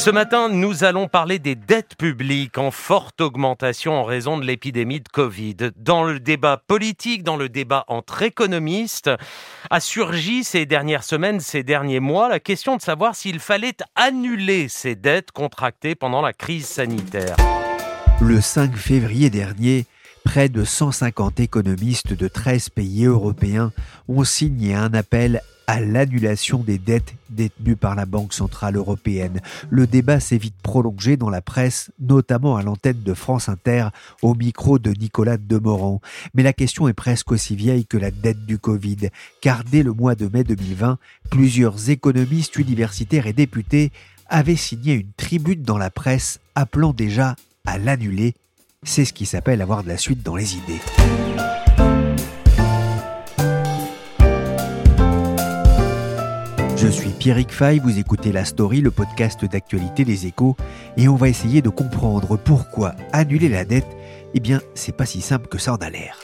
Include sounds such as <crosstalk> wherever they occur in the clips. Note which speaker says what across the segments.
Speaker 1: Ce matin, nous allons parler des dettes publiques en forte augmentation en raison de l'épidémie de Covid. Dans le débat politique, dans le débat entre économistes, a surgi ces dernières semaines, ces derniers mois, la question de savoir s'il fallait annuler ces dettes contractées pendant la crise sanitaire.
Speaker 2: Le 5 février dernier, près de 150 économistes de 13 pays européens ont signé un appel à l'annulation des dettes détenues par la Banque Centrale Européenne. Le débat s'est vite prolongé dans la presse, notamment à l'antenne de France Inter, au micro de Nicolas Demorand. Mais la question est presque aussi vieille que la dette du Covid, car dès le mois de mai 2020, plusieurs économistes universitaires et députés avaient signé une tribune dans la presse appelant déjà à l'annuler. C'est ce qui s'appelle avoir de la suite dans les idées. Je suis Pierrick Fay, vous écoutez La Story, le podcast d'actualité des échos, et on va essayer de comprendre pourquoi annuler la dette, eh bien, c'est pas si simple que ça en a l'air.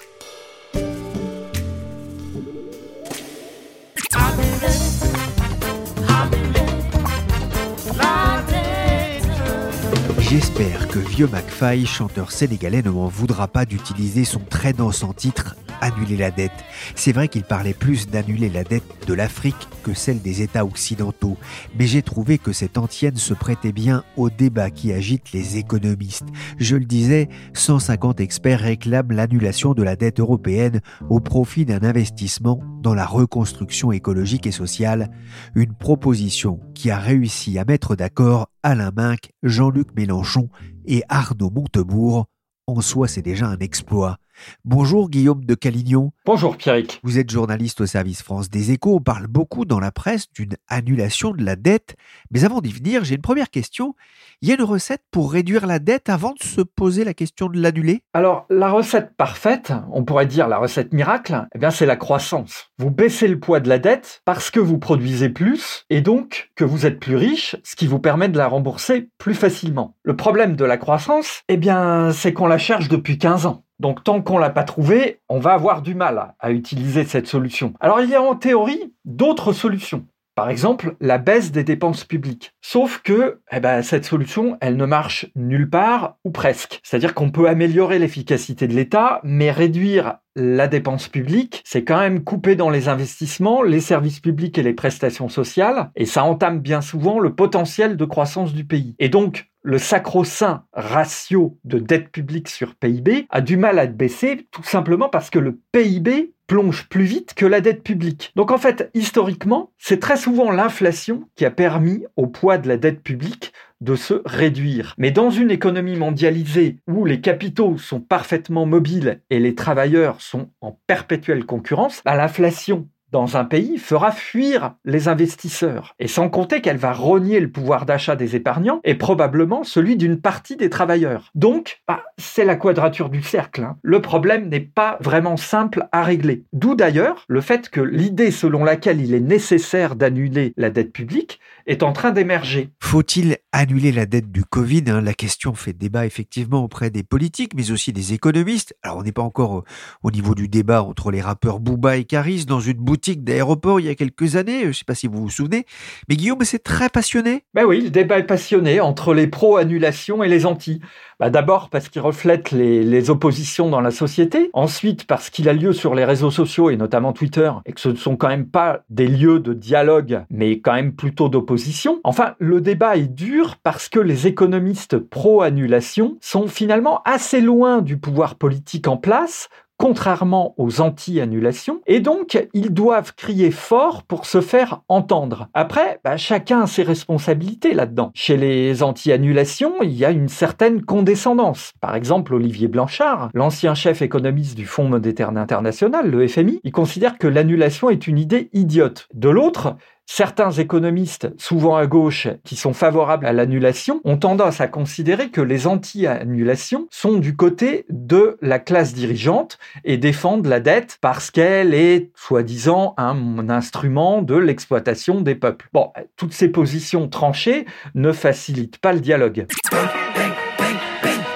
Speaker 2: J'espère que Vieux McFly, chanteur sénégalais, ne m'en voudra pas d'utiliser son très dansant titre Annuler la dette. C'est vrai qu'il parlait plus d'annuler la dette de l'Afrique que celle des États occidentaux, mais j'ai trouvé que cette antienne se prêtait bien au débat qui agite les économistes. Je le disais, 150 experts réclament l'annulation de la dette européenne au profit d'un investissement dans la reconstruction écologique et sociale, une proposition qui a réussi à mettre d'accord Alain Minck, Jean-Luc Mélenchon et Arnaud Montebourg. En soi, c'est déjà un exploit. Bonjour Guillaume de Calignon.
Speaker 3: Bonjour Pierrick.
Speaker 2: Vous êtes journaliste au service France des Échos. On parle beaucoup dans la presse d'une annulation de la dette. Mais avant d'y venir, j'ai une première question. Il y a une recette pour réduire la dette avant de se poser la question de l'annuler?
Speaker 3: Alors, la recette parfaite, on pourrait dire la recette miracle, eh bien c'est la croissance. Vous baissez le poids de la dette parce que vous produisez plus et donc que vous êtes plus riche, ce qui vous permet de la rembourser plus facilement. Le problème de la croissance, eh bien, c'est qu'on la cherche depuis 15 ans. Donc tant qu'on l'a pas trouvée, on va avoir du mal à utiliser cette solution. Alors il y a en théorie d'autres solutions. Par exemple, la baisse des dépenses publiques. Sauf que eh ben, cette solution, elle ne marche nulle part ou presque. C'est-à-dire qu'on peut améliorer l'efficacité de l'État, mais réduire la dépense publique, c'est quand même couper dans les investissements, les services publics et les prestations sociales, et ça entame bien souvent le potentiel de croissance du pays. Et donc, le sacro-saint ratio de dette publique sur PIB a du mal à baissé, tout simplement parce que le PIB plonge plus vite que la dette publique. Donc en fait, historiquement, c'est très souvent l'inflation qui a permis au poids de la dette publique de se réduire. Mais dans une économie mondialisée où les capitaux sont parfaitement mobiles et les travailleurs sont en perpétuelle concurrence, bah, l'inflation dans un pays fera fuir les investisseurs. Et sans compter qu'elle va rogner le pouvoir d'achat des épargnants et probablement celui d'une partie des travailleurs. Donc, bah, c'est la quadrature du cercle. Hein. Le problème n'est pas vraiment simple à régler. D'où d'ailleurs le fait que l'idée selon laquelle il est nécessaire d'annuler la dette publique est en train d'émerger.
Speaker 2: Faut-il annuler la dette du Covid hein? La question fait débat effectivement auprès des politiques, mais aussi des économistes. Alors on n'est pas encore au niveau du débat entre les rappeurs Booba et Caris dans une boutique d'aéroport il y a quelques années. Je ne sais pas si vous vous souvenez, mais Guillaume, c'est très passionné.
Speaker 3: Ben oui, le débat est passionné entre les pro-annulation et les anti. Bah D'abord parce qu'il reflète les, les, oppositions dans la société. Ensuite parce qu'il a lieu sur les réseaux sociaux et notamment Twitter et que ce ne sont quand même pas des lieux de dialogue mais quand même plutôt d'opposition. Enfin, le débat est dur parce que les économistes pro-annulation sont finalement assez loin du pouvoir politique en place contrairement aux anti-annulations, et donc ils doivent crier fort pour se faire entendre. Après, bah, chacun a ses responsabilités là-dedans. Chez les anti-annulations, il y a une certaine condescendance. Par exemple, Olivier Blanchard, l'ancien chef économiste du Fonds monétaire international, le FMI, il considère que l'annulation est une idée idiote. De l'autre, Certains économistes, souvent à gauche, qui sont favorables à l'annulation, ont tendance à considérer que les anti-annulations sont du côté de la classe dirigeante et défendent la dette parce qu'elle est, soi-disant, un instrument de l'exploitation des peuples. Bon, toutes ces positions tranchées ne facilitent pas le dialogue.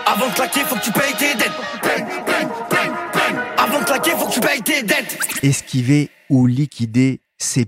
Speaker 3: Avant de claquer, faut que tu payes tes dettes.
Speaker 2: Avant de claquer, faut que tu payes tes dettes. Esquiver ou liquider ces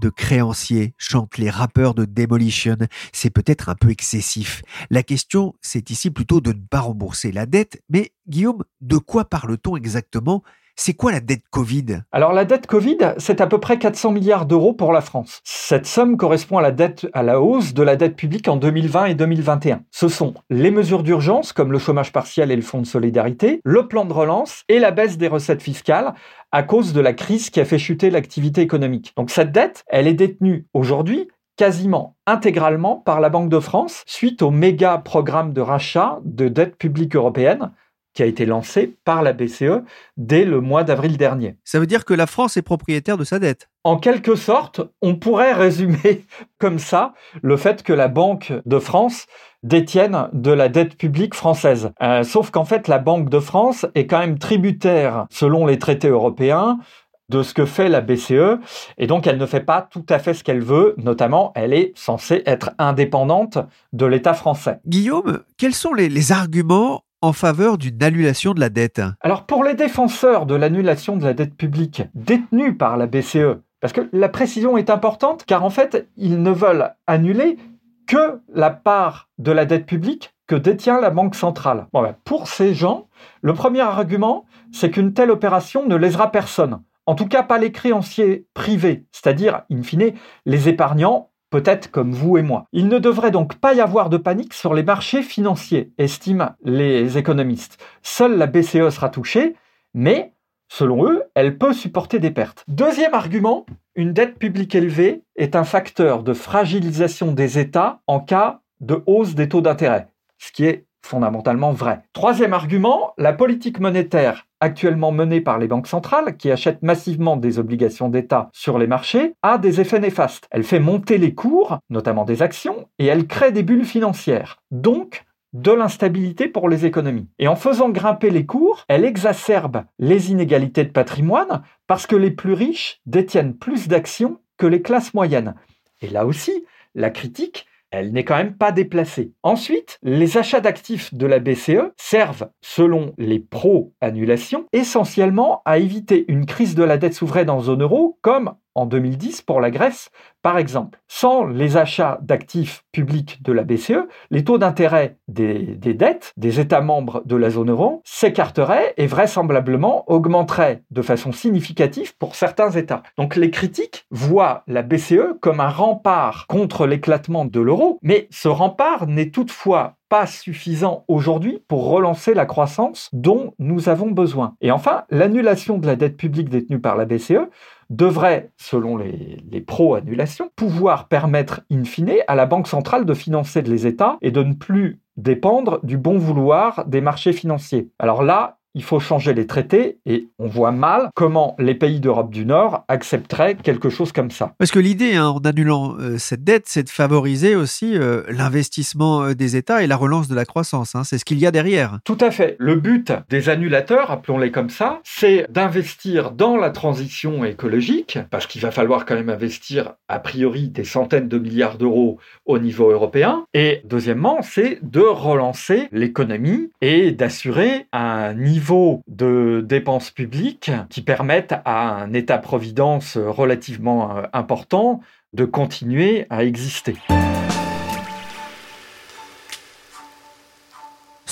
Speaker 2: de créanciers, chantent les rappeurs de Demolition. C'est peut-être un peu excessif. La question, c'est ici plutôt de ne pas rembourser la dette. Mais Guillaume, de quoi parle-t-on exactement? C'est quoi la dette Covid?
Speaker 3: Alors la dette Covid, c'est à peu près 400 milliards d'euros pour la France. Cette somme correspond à la à la hausse de la dette publique en 2020 et 2021. Ce sont les mesures d'urgence comme le chômage partiel et le fonds de solidarité, le plan de relance et la baisse des recettes fiscales à cause de la crise qui a fait chuter l'activité économique. Donc cette dette, elle est détenue aujourd'hui quasiment intégralement par la Banque de France suite au méga programme de rachat de dette publique européenne qui a été lancé par la BCE dès le mois d'avril dernier.
Speaker 2: Ça veut dire que la France est propriétaire de sa dette
Speaker 3: En quelque sorte, on pourrait résumer <laughs> comme ça le fait que la Banque de France détienne de la dette publique française. Euh, sauf qu'en fait, la Banque de France est quand même tributaire, selon les traités européens, de ce que fait la BCE, et donc elle ne fait pas tout à fait ce qu'elle veut, notamment elle est censée être indépendante de l'État français.
Speaker 2: Guillaume, quels sont les, les arguments en faveur d'une annulation de la dette
Speaker 3: Alors pour les défenseurs de l'annulation de la dette publique détenue par la BCE, parce que la précision est importante, car en fait, ils ne veulent annuler que la part de la dette publique que détient la Banque centrale. Ben, pour ces gens, le premier argument, c'est qu'une telle opération ne lésera personne. En tout cas, pas les créanciers privés, c'est-à-dire, in fine, les épargnants peut-être comme vous et moi. Il ne devrait donc pas y avoir de panique sur les marchés financiers, estiment les économistes. Seule la BCE sera touchée, mais selon eux, elle peut supporter des pertes. Deuxième argument, une dette publique élevée est un facteur de fragilisation des États en cas de hausse des taux d'intérêt, ce qui est fondamentalement vrai. Troisième argument, la politique monétaire actuellement menée par les banques centrales, qui achètent massivement des obligations d'État sur les marchés, a des effets néfastes. Elle fait monter les cours, notamment des actions, et elle crée des bulles financières. Donc, de l'instabilité pour les économies. Et en faisant grimper les cours, elle exacerbe les inégalités de patrimoine parce que les plus riches détiennent plus d'actions que les classes moyennes. Et là aussi, la critique, elle n'est quand même pas déplacée. Ensuite, les achats d'actifs de la BCE servent, selon les pro-annulations, essentiellement à éviter une crise de la dette souveraine en zone euro, comme en 2010 pour la Grèce, par exemple. Sans les achats d'actifs publics de la BCE, les taux d'intérêt des, dettes des États membres de la zone euro s'écarteraient et vraisemblablement augmenteraient de façon significative pour certains États. Donc les critiques voient la BCE comme un rempart contre l'éclatement de l'euro, mais ce rempart n'est toutefois pas suffisant aujourd'hui pour relancer la croissance dont nous avons besoin. Et enfin, l'annulation de la dette publique détenue par la BCE devrait, selon les, les pro-annulations, pouvoir permettre in fine à la Banque centrale de financer les États et de ne plus dépendre du bon vouloir des marchés financiers. Alors là, il faut changer les traités et on voit mal comment les pays d'Europe du Nord accepteraient quelque chose comme ça.
Speaker 2: Parce que l'idée, hein, en annulant euh, cette dette, c'est de favoriser aussi euh, l'investissement euh, des États et la relance de la croissance. Hein. C'est ce qu'il y a derrière.
Speaker 3: Tout à fait. Le but des annulateurs, appelons-les comme ça, c'est d'investir dans la transition écologique, parce qu'il va falloir quand même investir a priori des centaines de milliards d'euros au niveau européen. Et deuxièmement, c'est de relancer l'économie et d'assurer un niveau niveau de dépenses publiques qui permettent à un État-providence relativement euh, important de continuer à exister.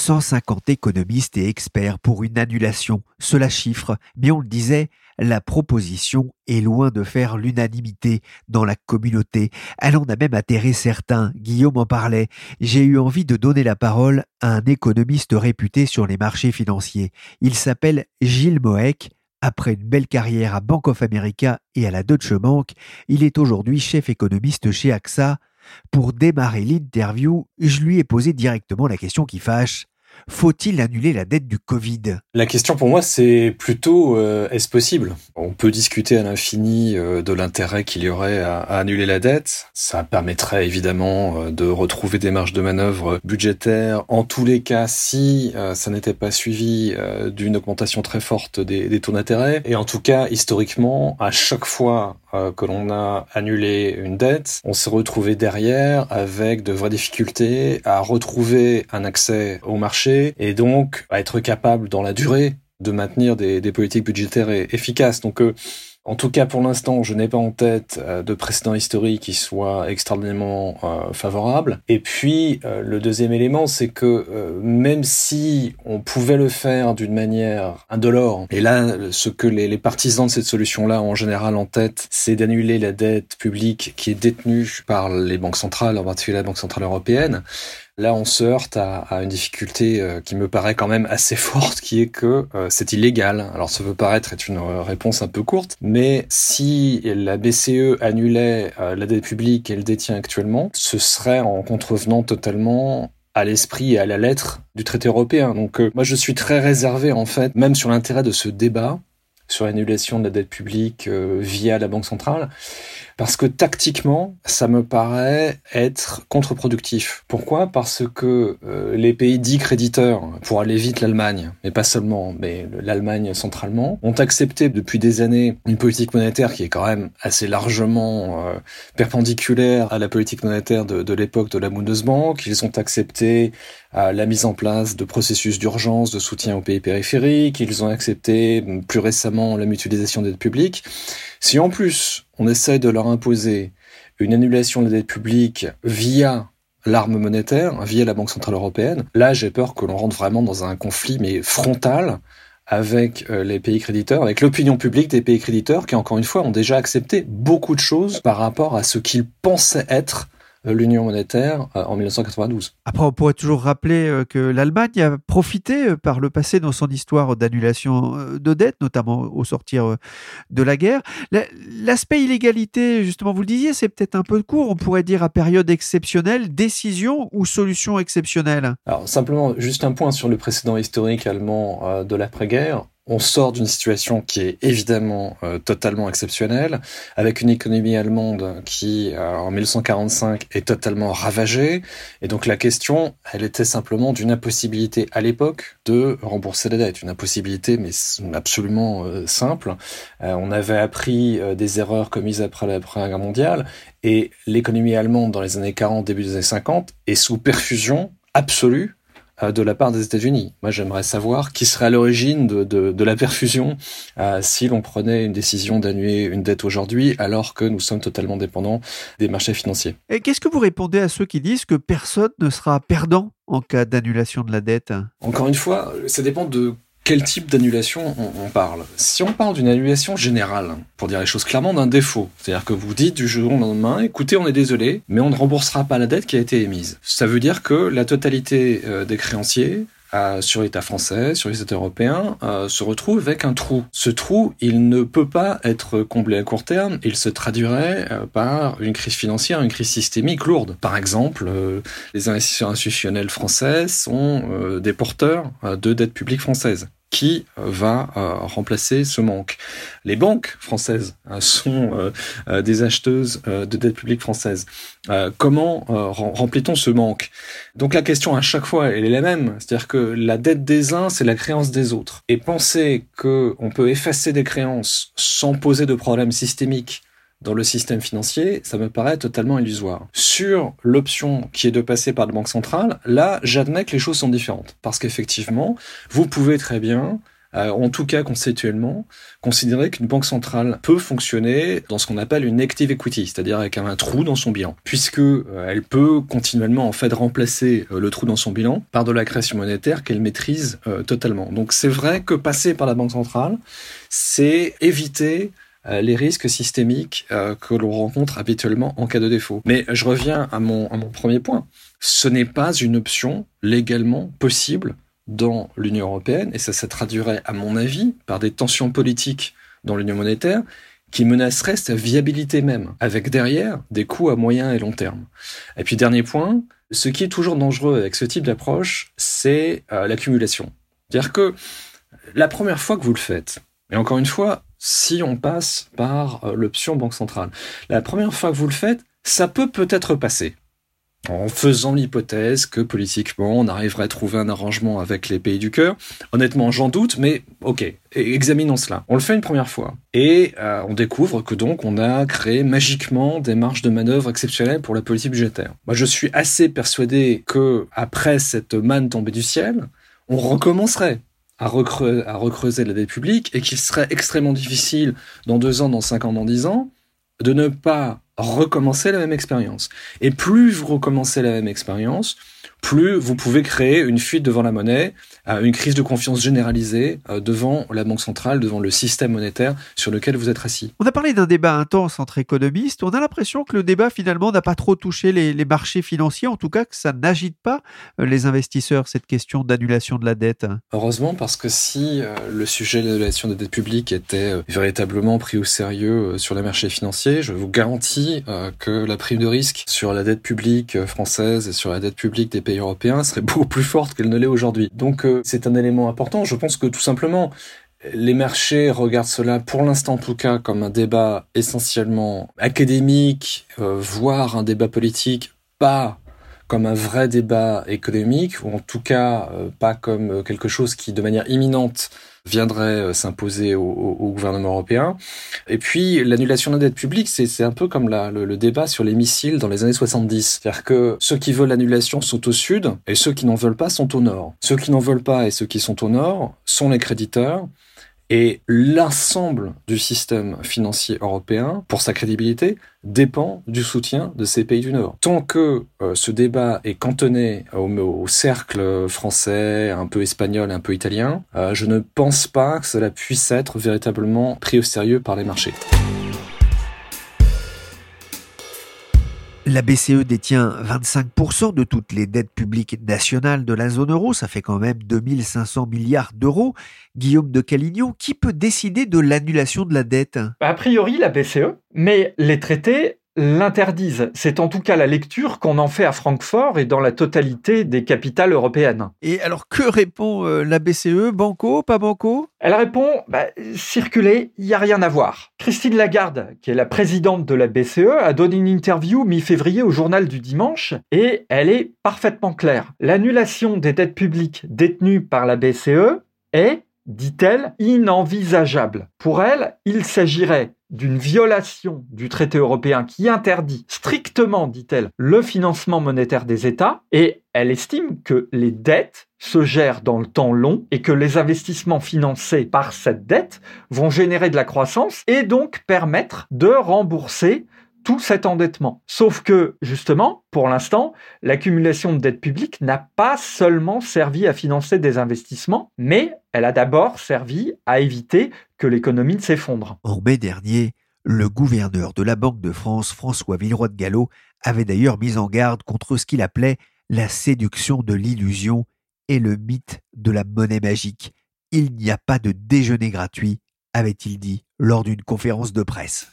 Speaker 2: 150 économistes et experts pour une annulation. Cela chiffre, mais on le disait, la proposition est loin de faire l'unanimité dans la communauté. Elle en a même atterré certains. Guillaume en parlait. J'ai eu envie de donner la parole à un économiste réputé sur les marchés financiers. Il s'appelle Gilles Moek. Après une belle carrière à Bank of America et à la Deutsche Bank, il est aujourd'hui chef économiste chez AXA. Pour démarrer l'interview, je lui ai posé directement la question qui fâche. Faut-il annuler la dette du Covid?
Speaker 4: La question pour moi, c'est plutôt euh, est-ce possible? On peut discuter à l'infini euh, de l'intérêt qu'il y aurait à, annuler la dette. Ça permettrait évidemment euh, de retrouver des marges de manœuvre budgétaires. En tous les cas, si ça n'était pas suivi d'une augmentation très forte des, des taux d'intérêt. Et en tout cas, historiquement, à chaque fois que l'on a annulé une dette, on s'est retrouvé derrière avec de vraies difficultés à retrouver un accès au marché et donc à être capable dans la durée de maintenir des, politiques budgétaires efficaces. Donc euh, en tout cas, pour l'instant, je n'ai pas en tête euh, de précédent historique qui soit extraordinairement euh, favorable. Et puis, euh, le deuxième élément, c'est que même si on pouvait le faire d'une manière indolore, et là, ce que les, les partisans de cette solution-là ont en général en tête, c'est d'annuler la dette publique qui est détenue par les banques centrales, en particulier la Banque centrale européenne. Là, on se heurte à, une difficulté euh, qui me paraît quand même assez <laughs> forte, qui est que euh, c'est illégal. Alors, ça peut paraître être une euh, réponse un peu courte, mais si la BCE annulait la dette publique qu'elle détient actuellement, ce serait en contrevenant totalement à l'esprit et à la lettre du traité européen. Donc moi je suis très réservé en fait, même sur l'intérêt de ce débat sur l'annulation de la dette publique via la Banque centrale parce que tactiquement, ça me paraît être contre-productif. Pourquoi? Parce que euh, les pays dits créditeurs, pour aller vite l'Allemagne, mais pas seulement, mais l'Allemagne centralement, ont accepté depuis des années une politique monétaire qui est quand même assez largement euh, perpendiculaire à la politique monétaire de, de l'époque de la Bundesbank. Ils ont accepté euh, la mise en place de processus d'urgence de soutien aux pays périphériques. Ils ont accepté plus récemment la mutualisation des publiques. Si en plus on essaye de leur imposer une annulation de la dette publique via l'arme monétaire, via la Banque Centrale Européenne, là j'ai peur que l'on rentre vraiment dans un conflit mais frontal avec euh, les pays créditeurs, avec l'opinion publique des pays créditeurs qui, encore une fois, ont déjà accepté beaucoup de choses par rapport à ce qu'ils pensaient être l'union monétaire euh, en 1992.
Speaker 2: Après, on pourrait toujours rappeler euh, que l'Allemagne a profité euh, par le passé dans son histoire d'annulation de dettes, notamment au sortir de la guerre. L'aspect illégalité, justement, vous le disiez, c'est peut-être un peu court. On pourrait dire à période exceptionnelle, décision ou solution exceptionnelle?
Speaker 4: Alors simplement, juste un point sur le précédent historique allemand de l'après-guerre on sort d'une situation qui est évidemment euh, totalement exceptionnelle, avec une économie allemande qui, euh, en 1945, est totalement ravagée. Et donc la question, elle était simplement d'une impossibilité à l'époque de rembourser la dette. Une impossibilité, mais absolument euh, simple. on avait appris des erreurs commises après la Première Guerre mondiale, et l'économie allemande dans les années 40, début des années 50, est sous perfusion absolue euh, de la part des États-Unis. Moi, j'aimerais savoir qui serait à l'origine de, de, la perfusion euh, si l'on prenait une décision d'annuler une dette aujourd'hui, alors que nous sommes totalement dépendants des marchés financiers.
Speaker 2: Et qu'est-ce que vous répondez à ceux qui disent que personne ne sera perdant en cas d'annulation de la dette?
Speaker 4: Encore une fois, ça dépend de quel type d'annulation on, parle Si on parle d'une annulation générale, pour dire les choses clairement, d'un défaut, c'est-à-dire que vous dites du jour au lendemain, écoutez, on est désolé, mais on ne remboursera pas la dette qui a été émise. Ça veut dire que la totalité euh, des créanciers sur l'État français, sur les États européens, euh, se retrouve avec un trou. Ce trou, il ne peut pas être comblé à court terme, il se traduirait euh, par une crise financière, une crise systémique lourde. Par exemple, les investisseurs institutionnels français sont des porteurs de dettes publiques françaises qui euh, va euh, remplacer ce manque. Les banques françaises euh, sont des acheteuses de dette publique française. comment remplit-on ce manque? Donc la question à chaque fois, elle est la même. C'est-à-dire que la dette des uns, c'est la créance des autres. Et penser qu'on peut effacer des créances sans poser de problème systémique dans le système financier, ça me paraît totalement illusoire. Sur l'option qui est de passer par la Banque centrale, là, j'admets que les choses sont différentes. Parce qu'effectivement, vous pouvez très bien euh, en tout cas conceptuellement, considérer qu'une banque centrale peut fonctionner dans ce qu'on appelle une active equity, c'est-à-dire avec un, trou dans son bilan, puisque euh, elle peut continuellement en fait remplacer le trou dans son bilan par de la création monétaire qu'elle maîtrise totalement. Donc c'est vrai que passer par la banque centrale, c'est éviter les risques systémiques que l'on rencontre habituellement en cas de défaut. Mais je reviens à mon, premier point. Ce n'est pas une option légalement possible dans l'Union européenne, et ça se traduirait, à mon avis, par des tensions politiques dans l'Union monétaire qui menaceraient sa viabilité même, avec derrière des coûts à moyen et long terme. Et puis dernier point, ce qui est toujours dangereux avec ce type d'approche, c'est euh, l'accumulation. C'est-à-dire que la première fois que vous le faites, et encore une fois, si on passe par euh, l'option banque centrale, la première fois que vous le faites, ça peut peut-être passer en faisant l'hypothèse que politiquement on arriverait à trouver un arrangement avec les pays du cœur. Honnêtement, j'en doute, mais ok, examinons cela. On le fait une première fois et euh, on découvre que donc on a créé magiquement des marges de manœuvre exceptionnelles pour la politique budgétaire. Moi, je suis assez persuadé que après cette manne tombée du ciel, on recommencerait à, recreuser la dette publique et qu'il serait extrêmement difficile dans deux ans, dans cinq ans, dans dix ans, de ne pas recommencer la même expérience. Et plus vous recommencez la même expérience, plus vous pouvez créer une fuite devant la monnaie, euh, une crise de confiance généralisée euh, devant la Banque centrale, devant le système monétaire sur lequel vous êtes assis.
Speaker 2: On a parlé d'un débat intense entre économistes. On a l'impression que le débat finalement n'a pas trop touché les, marchés financiers, en tout cas que ça n'agite pas euh, les investisseurs, cette question d'annulation de la dette.
Speaker 4: Heureusement, parce que si le sujet de l'annulation des dettes publiques était véritablement pris au sérieux sur les marchés financiers, je vous garantis que la prime de risque sur la dette publique française et sur la dette publique des pays européens serait <laughs> beaucoup plus forte qu'elle ne l'est aujourd'hui. Donc euh, c'est un élément important. Je pense que tout simplement, les marchés regardent cela, pour l'instant en tout cas, comme un débat essentiellement académique, euh, voire un débat politique, pas comme un vrai débat économique, ou en tout cas euh, pas comme quelque chose qui, de manière imminente, viendrait euh, s'imposer au, gouvernement européen. Et puis l'annulation de la dette publique, c'est un peu comme le, le, débat sur les missiles dans les années 70. C'est-à-dire que ceux qui veulent l'annulation sont au sud et ceux qui n'en veulent pas sont au nord. Ceux qui n'en veulent pas et ceux qui sont au nord sont les créditeurs et l'ensemble du système financier européen, pour sa crédibilité, dépend du soutien de ces pays du Nord. Tant que euh, ce débat est cantonné au, cercle français, un peu espagnol, un peu italien, euh, je ne pense pas que cela puisse être véritablement pris au sérieux par les marchés.
Speaker 2: La BCE détient 25% de toutes les dettes publiques nationales de la zone euro, ça fait quand même 2500 milliards d'euros. Guillaume de Calignon, qui peut décider de l'annulation de la dette?
Speaker 3: A priori, la BCE, mais les traités l'interdisent. C'est en tout cas la lecture qu'on en fait à Francfort et dans la totalité des capitales européennes.
Speaker 2: Et alors que répond euh, la BCE Banco, pas banco?
Speaker 3: Elle répond bah, circuler, il n'y a rien à voir. Christine Lagarde, qui est la présidente de la BCE, a donné une interview mi-février au journal du dimanche et elle est parfaitement claire. L'annulation des dettes publiques détenues par la BCE est dit-elle, inenvisageable. Pour elle, il s'agirait d'une violation du traité européen qui interdit strictement, dit-elle, le financement monétaire des États, et elle estime que les dettes se gèrent dans le temps long et que les investissements financés par cette dette vont générer de la croissance et donc permettre de rembourser tout cet endettement. Sauf que, justement, pour l'instant, l'accumulation de dettes publiques n'a pas seulement servi à financer des investissements, mais elle a d'abord servi à éviter que l'économie ne s'effondre.
Speaker 2: En mai dernier, le gouverneur de la Banque de France, François Villeroy de Gallo, avait d'ailleurs mis en garde contre ce qu'il appelait la séduction de l'illusion et le mythe de la monnaie magique. Il n'y a pas de déjeuner gratuit, avait-il dit lors d'une conférence de presse.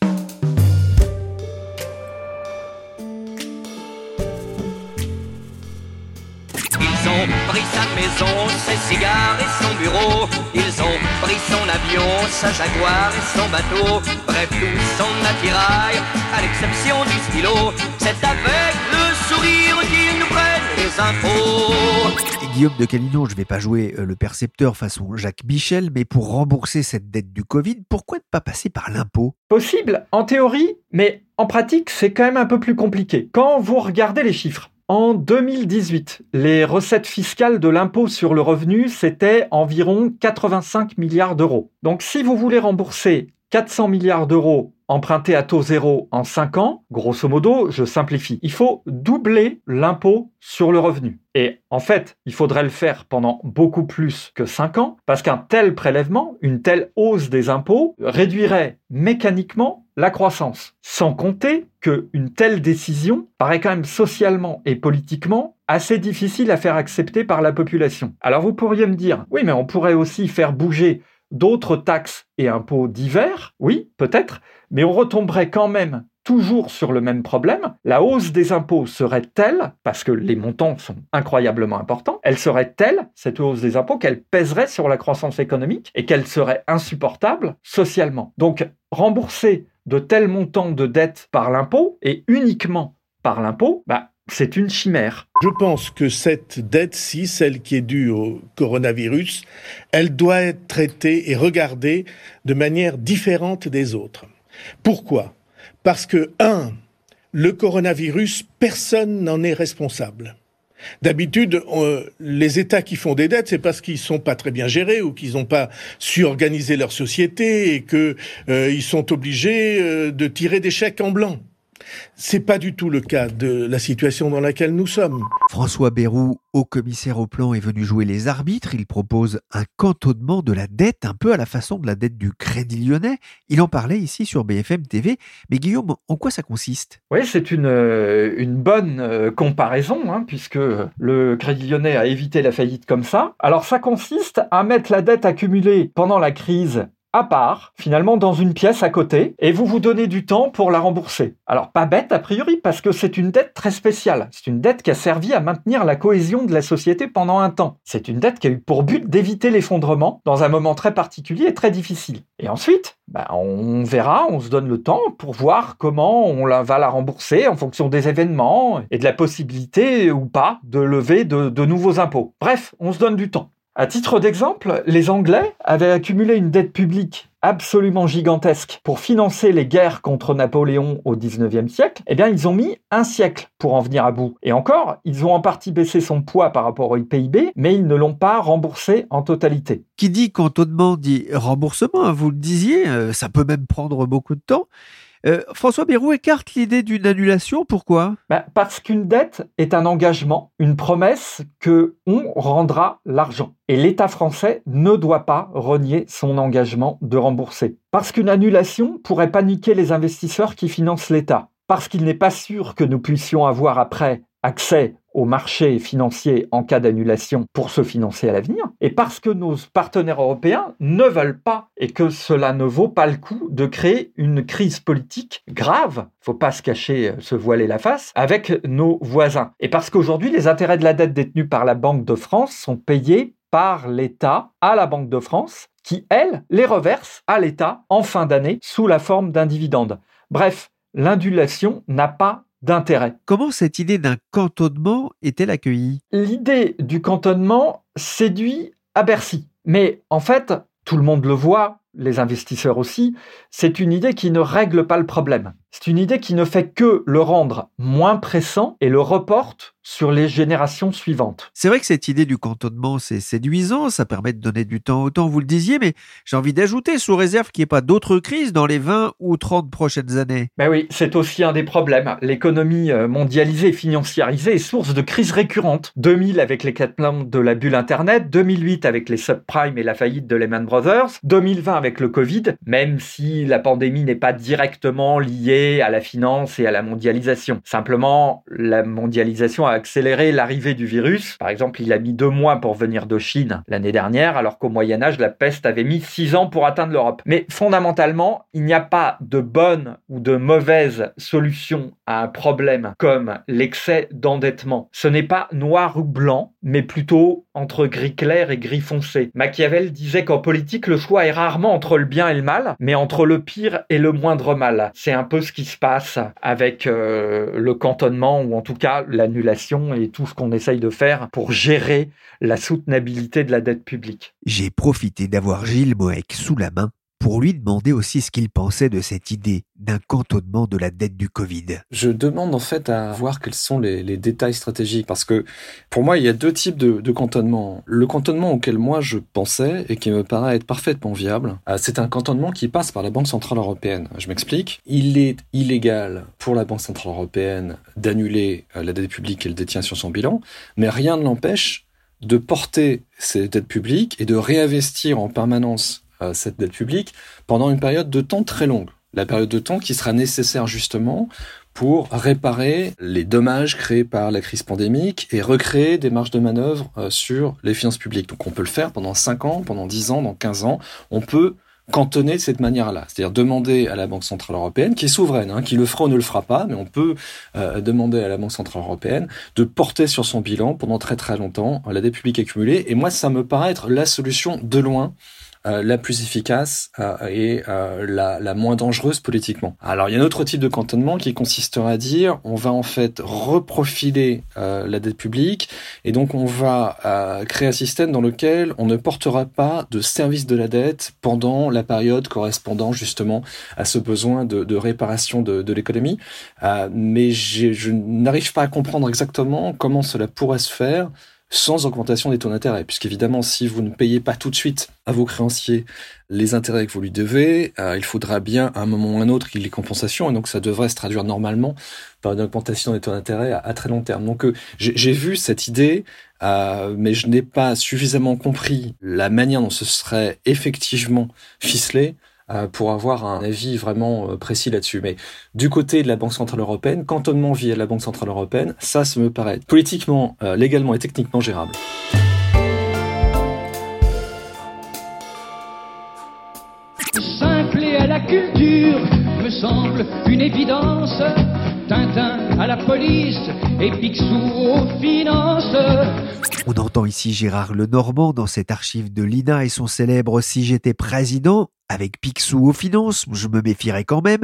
Speaker 5: Ont pris sa maison, ses cigares et son bureau. Ils ont pris son avion, sa jaguar et son bateau. Bref, tout son attirail, à l'exception du stylo. C'est avec le sourire qu'ils nous prennent les infos.
Speaker 2: Guillaume de Calino, je ne vais pas jouer euh, le percepteur façon Jacques Michel, mais pour rembourser cette dette du Covid, pourquoi ne pas passer par l'impôt?
Speaker 3: Possible, en théorie, mais en pratique, c'est quand même un peu plus compliqué. Quand vous regardez les chiffres, En 2018, les recettes fiscales de l'impôt sur le revenu, c'était environ 85 milliards d'euros. Donc si vous voulez rembourser 400 milliards d'euros empruntés à taux zéro en 5 ans, grosso modo, je simplifie, il faut doubler l'impôt sur le revenu. Et en fait, il faudrait le faire pendant beaucoup plus que 5 ans, parce qu'un tel prélèvement, une telle hausse des impôts, réduirait mécaniquement la croissance. Sans compter qu'une telle décision paraît quand même socialement et politiquement assez difficile à faire accepter par la population. Alors vous pourriez me dire, oui, mais on pourrait aussi faire bouger d'autres taxes et impôts divers, oui, peut-être, mais on retomberait quand même toujours sur le même problème. La hausse des impôts serait telle, parce que les montants sont incroyablement importants, elle serait telle, cette hausse des impôts, qu'elle pèserait sur la croissance économique et qu'elle serait insupportable socialement. Donc, rembourser de tels montants de dettes par l'impôt et uniquement par l'impôt, bah, c'est une chimère.
Speaker 6: Je pense que cette dette-ci, celle qui est due au coronavirus, elle doit être traitée et regardée de manière différente des autres. Pourquoi? Parce que, un, le coronavirus, personne n'en est responsable. D'habitude, les États qui font des dettes, c'est parce qu'ils sont pas très bien gérés ou qu'ils n'ont pas su organiser leur société et qu'ils euh, sont obligés euh, de tirer des chèques en blanc. C'est pas du tout le cas de la situation dans laquelle nous sommes.
Speaker 2: François Bayrou, haut commissaire au plan, est venu jouer les arbitres. Il propose un cantonnement de la dette, un peu à la façon de la dette du Crédit Lyonnais. Il en parlait ici sur BFM TV. Mais Guillaume, en quoi ça consiste?
Speaker 3: Oui, c'est une, euh, une bonne euh, comparaison, hein, puisque le Crédit Lyonnais a évité la faillite comme ça. Alors ça consiste à mettre la dette accumulée pendant la crise à part, finalement dans une pièce à côté, et vous vous donnez du temps pour la rembourser. Alors pas bête a priori, parce que c'est une dette très spéciale. C'est une dette qui a servi à maintenir la cohésion de la société pendant un temps. C'est une dette qui a eu pour but d'éviter l'effondrement dans un moment très particulier et très difficile. Et ensuite, ben, on verra, on se donne le temps pour voir comment on va la rembourser en fonction des événements et de la possibilité ou pas de lever de nouveaux impôts. Bref, on se donne du temps. À titre d'exemple, les Anglais avaient accumulé une dette publique absolument gigantesque pour financer les guerres contre Napoléon au XIXe siècle, eh bien, ils ont mis un siècle pour en venir à bout. Et encore, ils ont en partie baissé son poids par rapport au PIB, mais ils ne l'ont pas remboursé en totalité.
Speaker 2: Qui dit cantonnement dit remboursement, hein, vous le disiez, euh, ça peut même prendre beaucoup de temps. Euh, François Bayrou écarte l'idée d'une annulation. Pourquoi?
Speaker 3: Bah, Parce qu'une dette est un engagement, une promesse que on rendra l'argent. Et l'État français ne doit pas renier son engagement de rembourser. Parce qu'une annulation pourrait paniquer les investisseurs qui financent l'État. Parce qu'il n'est pas sûr que nous puissions avoir après accès au marché financier en cas d'annulation pour se financer à l'avenir, et parce que nos partenaires européens ne veulent pas et que cela ne vaut pas le coup de créer une crise politique grave, faut pas se cacher, euh, se voiler la face, avec nos voisins. Et parce qu'aujourd'hui, les intérêts de la dette détenue par la Banque de France sont payés par l'État à la Banque de France, qui, elle, les reverse à l'État en fin d'année sous la forme d'un dividende. Bref, l'indulation n'a pas d'intérêt.
Speaker 2: Comment cette idée d'un cantonnement est-elle accueillie?
Speaker 3: L'idée du cantonnement séduit à Bercy. Mais en fait, tout le monde le voit, les investisseurs aussi, c'est une idée qui ne règle pas le problème. C'est une idée qui ne fait que le rendre moins pressant et le reporte sur les générations suivantes.
Speaker 2: C'est vrai que cette idée du cantonnement, c'est séduisant, ça permet de donner du temps au temps, vous le disiez, mais j'ai envie d'ajouter, sous réserve qu'il n'y ait pas d'autres crises dans les 20 ou 30 prochaines années.
Speaker 3: Ben oui, c'est aussi un des problèmes. L'économie euh, mondialisée, financiarisée est source de crises récurrentes. 2000 avec les quatre plans de la bulle Internet, 2008 avec les subprimes et la faillite de Lehman Brothers, 2020 avec le Covid, même si la pandémie n'est pas directement liée à la finance et à la mondialisation. Simplement, la mondialisation a accéléré l'arrivée du virus. Par exemple, il a mis deux mois pour venir de Chine l'année dernière, alors qu'au Moyen Âge, la peste avait mis six ans pour atteindre l'Europe. Mais fondamentalement, il n'y a pas de bonne ou de mauvaise solution à un problème comme l'excès d'endettement. Ce n'est pas noir ou blanc, mais plutôt entre gris clair et gris foncé. Machiavel disait qu'en politique, le choix est rarement entre le bien et le mal, mais entre le pire et le moindre mal. C'est un peu ce qui se passe avec euh, le cantonnement, ou en tout cas l'annulation et tout ce qu'on essaye de faire pour gérer la soutenabilité de la dette publique.
Speaker 2: J'ai profité d'avoir Gilles Moec sous la main pour lui demander aussi ce qu'il pensait de cette idée d'un cantonnement de la dette du Covid.
Speaker 4: Je demande en fait à voir quels sont les, détails stratégiques parce que pour moi il y a deux types de, de cantonnement. Le cantonnement auquel moi je pensais et qui me paraît être parfaitement viable, euh, c'est un cantonnement qui passe par la Banque Centrale Européenne. Je m'explique. Il est illégal pour la Banque Centrale Européenne d'annuler euh, la dette publique qu'elle détient sur son bilan, mais rien ne l'empêche de porter ces dettes publiques et de réinvestir en permanence euh, cette dette publique pendant une période de temps très longue. La période de temps qui sera nécessaire justement pour réparer les dommages créés par la crise pandémique et recréer des marges de manœuvre euh, sur les finances publiques. Donc on peut le faire pendant 5 ans, pendant 10 ans, dans 15 ans. On peut cantonner de cette manière-là, c'est-à-dire demander à la Banque centrale européenne, qui est souveraine, hein, qui le fera ou ne le fera pas, mais on peut euh, demander à la Banque centrale européenne de porter sur son bilan pendant très très longtemps la dette publique accumulée. Et moi, ça me paraît être la solution de loin euh, la plus efficace euh, et euh, la, la, moins dangereuse politiquement. Alors il y a un autre type de cantonnement qui consistera à dire on va en fait reprofiler la dette publique et donc on va créer un système dans lequel on ne portera pas de service de la dette pendant la période correspondant justement à ce besoin de, de réparation de, de l'économie. mais je n'arrive pas à comprendre exactement comment cela pourrait se faire sans augmentation des taux d'intérêt. Puisqu'évidemment, si vous ne payez pas tout de suite à vos créanciers les intérêts que vous lui devez, euh, il faudra bien à un moment ou à un autre qu'il y ait compensations, et donc ça devrait se traduire normalement par une augmentation des taux d'intérêt à, très long terme. Donc euh, j'ai vu cette idée, euh, mais je n'ai pas suffisamment compris la manière dont ce serait effectivement ficelé pour avoir un avis vraiment euh, précis là-dessus. Mais du côté de la Banque Centrale Européenne, cantonnement via la Banque Centrale Européenne, ça, ça me paraît politiquement, euh, légalement et techniquement gérable.
Speaker 7: Simple et à la culture me semble une évidence. Tintin à la police et Picsou aux finances.
Speaker 2: On entend ici Gérard Lenormand dans cette archive de l'INA et son célèbre Si j'étais président, avec Picsou aux finances, je me méfierais quand même.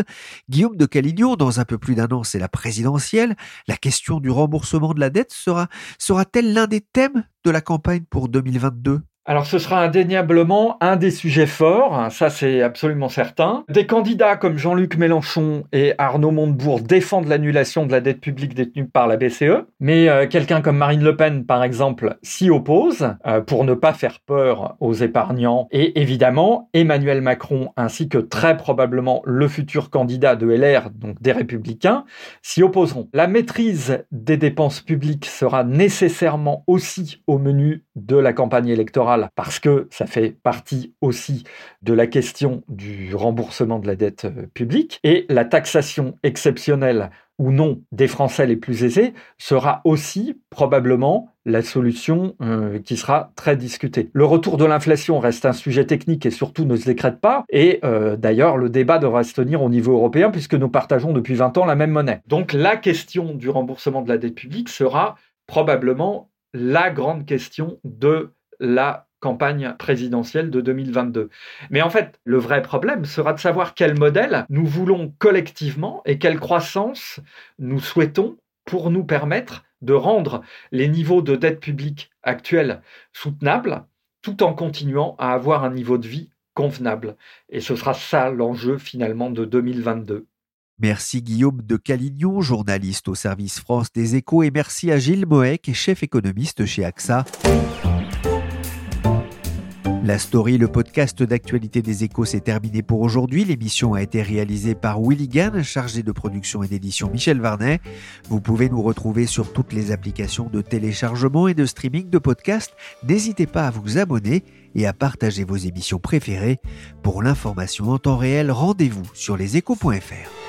Speaker 2: Guillaume de Calignon, dans un peu plus d'un an, c'est la présidentielle. La question du remboursement de la dette sera, sera-t-elle l'un des thèmes de la campagne pour 2022
Speaker 3: alors ce sera indéniablement un des sujets forts, hein, ça c'est absolument certain. Des candidats comme Jean-Luc Mélenchon et Arnaud Montebourg défendent l'annulation de la dette publique détenue par la BCE, mais euh, quelqu'un comme Marine Le Pen par exemple s'y oppose euh, pour ne pas faire peur aux épargnants et évidemment Emmanuel Macron ainsi que très probablement le futur candidat de LR, donc des républicains, s'y opposeront. La maîtrise des dépenses publiques sera nécessairement aussi au menu de la campagne électorale parce que ça fait partie aussi de la question du remboursement de la dette euh, publique. Et la taxation exceptionnelle ou non des Français les plus aisés sera aussi probablement la solution euh, qui sera très discutée. Le retour de l'inflation reste un sujet technique et surtout ne se décrète pas. Et euh, d'ailleurs, le débat devra se tenir au niveau européen puisque nous partageons depuis 20 ans la même monnaie. Donc la question du remboursement de la dette publique sera probablement la grande question de la campagne présidentielle de 2022. Mais en fait, le vrai problème sera de savoir quel modèle nous voulons collectivement et quelle croissance nous souhaitons pour nous permettre de rendre les niveaux de dette publique actuels soutenables tout en continuant à avoir un niveau de vie convenable. Et ce sera ça l'enjeu finalement de 2022.
Speaker 2: Merci Guillaume de Calignon, journaliste au service France des échos, et merci à Gilles Moek, chef économiste chez AXA. La story, le podcast d'actualité des échos, s'est terminé pour aujourd'hui. L'émission a été réalisée par Willy chargé de production et d'édition Michel Varnet. Vous pouvez nous retrouver sur toutes les applications de téléchargement et de streaming de podcasts. N'hésitez pas à vous abonner et à partager vos émissions préférées. Pour l'information en temps réel, rendez-vous sur leséchos.fr.